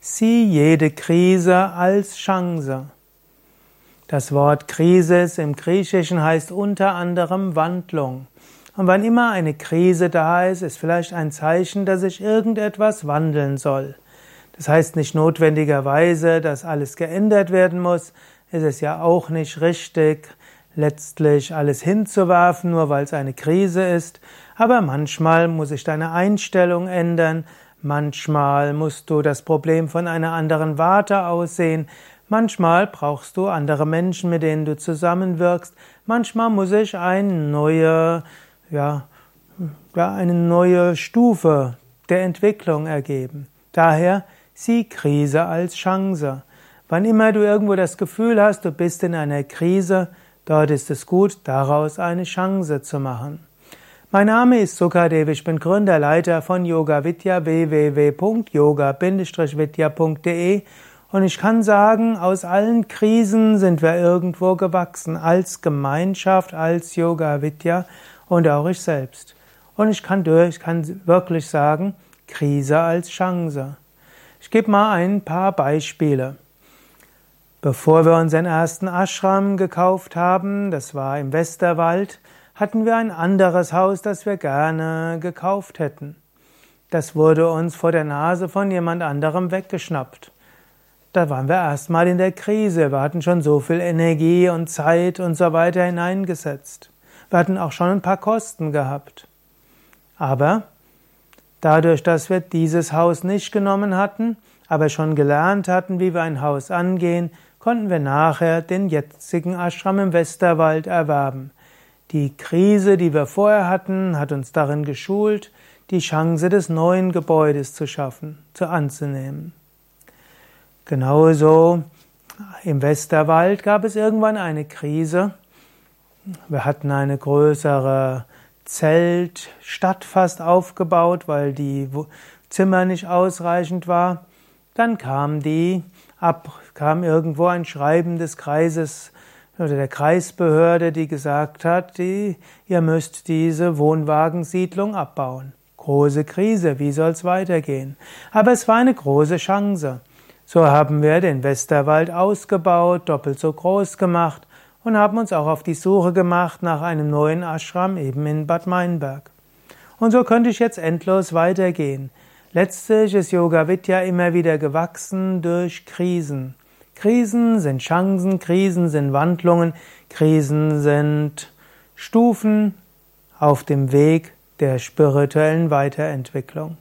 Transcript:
Sieh jede Krise als Chance. Das Wort Krisis im Griechischen heißt unter anderem Wandlung. Und wann immer eine Krise da ist, ist vielleicht ein Zeichen, dass sich irgendetwas wandeln soll. Das heißt nicht notwendigerweise, dass alles geändert werden muss. Es ist ja auch nicht richtig, letztlich alles hinzuwerfen, nur weil es eine Krise ist. Aber manchmal muss sich deine Einstellung ändern. Manchmal musst du das Problem von einer anderen Warte aussehen. Manchmal brauchst du andere Menschen, mit denen du zusammenwirkst. Manchmal muss sich eine neue, ja, ja, eine neue Stufe der Entwicklung ergeben. Daher sieh Krise als Chance. Wann immer du irgendwo das Gefühl hast, du bist in einer Krise, Dort ist es gut, daraus eine Chance zu machen. Mein Name ist Sukadev, ich bin Gründerleiter von Yoga Vidya www.yoga-vidya.de und ich kann sagen, aus allen Krisen sind wir irgendwo gewachsen, als Gemeinschaft, als Yoga Vidya und auch ich selbst. Und ich kann durch, ich kann wirklich sagen, Krise als Chance. Ich gebe mal ein paar Beispiele. Bevor wir unseren ersten Ashram gekauft haben, das war im Westerwald, hatten wir ein anderes Haus, das wir gerne gekauft hätten. Das wurde uns vor der Nase von jemand anderem weggeschnappt. Da waren wir erstmal in der Krise. Wir hatten schon so viel Energie und Zeit und so weiter hineingesetzt. Wir hatten auch schon ein paar Kosten gehabt. Aber dadurch, dass wir dieses Haus nicht genommen hatten, aber schon gelernt hatten, wie wir ein Haus angehen, konnten wir nachher den jetzigen Ashram im Westerwald erwerben. Die Krise, die wir vorher hatten, hat uns darin geschult, die Chance des neuen Gebäudes zu schaffen, zu anzunehmen. Genauso im Westerwald gab es irgendwann eine Krise. Wir hatten eine größere Zeltstadt fast aufgebaut, weil die Zimmer nicht ausreichend war. Dann kam die ab, kam irgendwo ein Schreiben des Kreises oder der Kreisbehörde, die gesagt hat, die, ihr müsst diese Wohnwagensiedlung abbauen. Große Krise, wie soll's weitergehen? Aber es war eine große Chance. So haben wir den Westerwald ausgebaut, doppelt so groß gemacht und haben uns auch auf die Suche gemacht nach einem neuen Ashram eben in Bad Meinberg. Und so könnte ich jetzt endlos weitergehen. Letztlich ist Yoga Vidya immer wieder gewachsen durch Krisen. Krisen sind Chancen, Krisen sind Wandlungen, Krisen sind Stufen auf dem Weg der spirituellen Weiterentwicklung.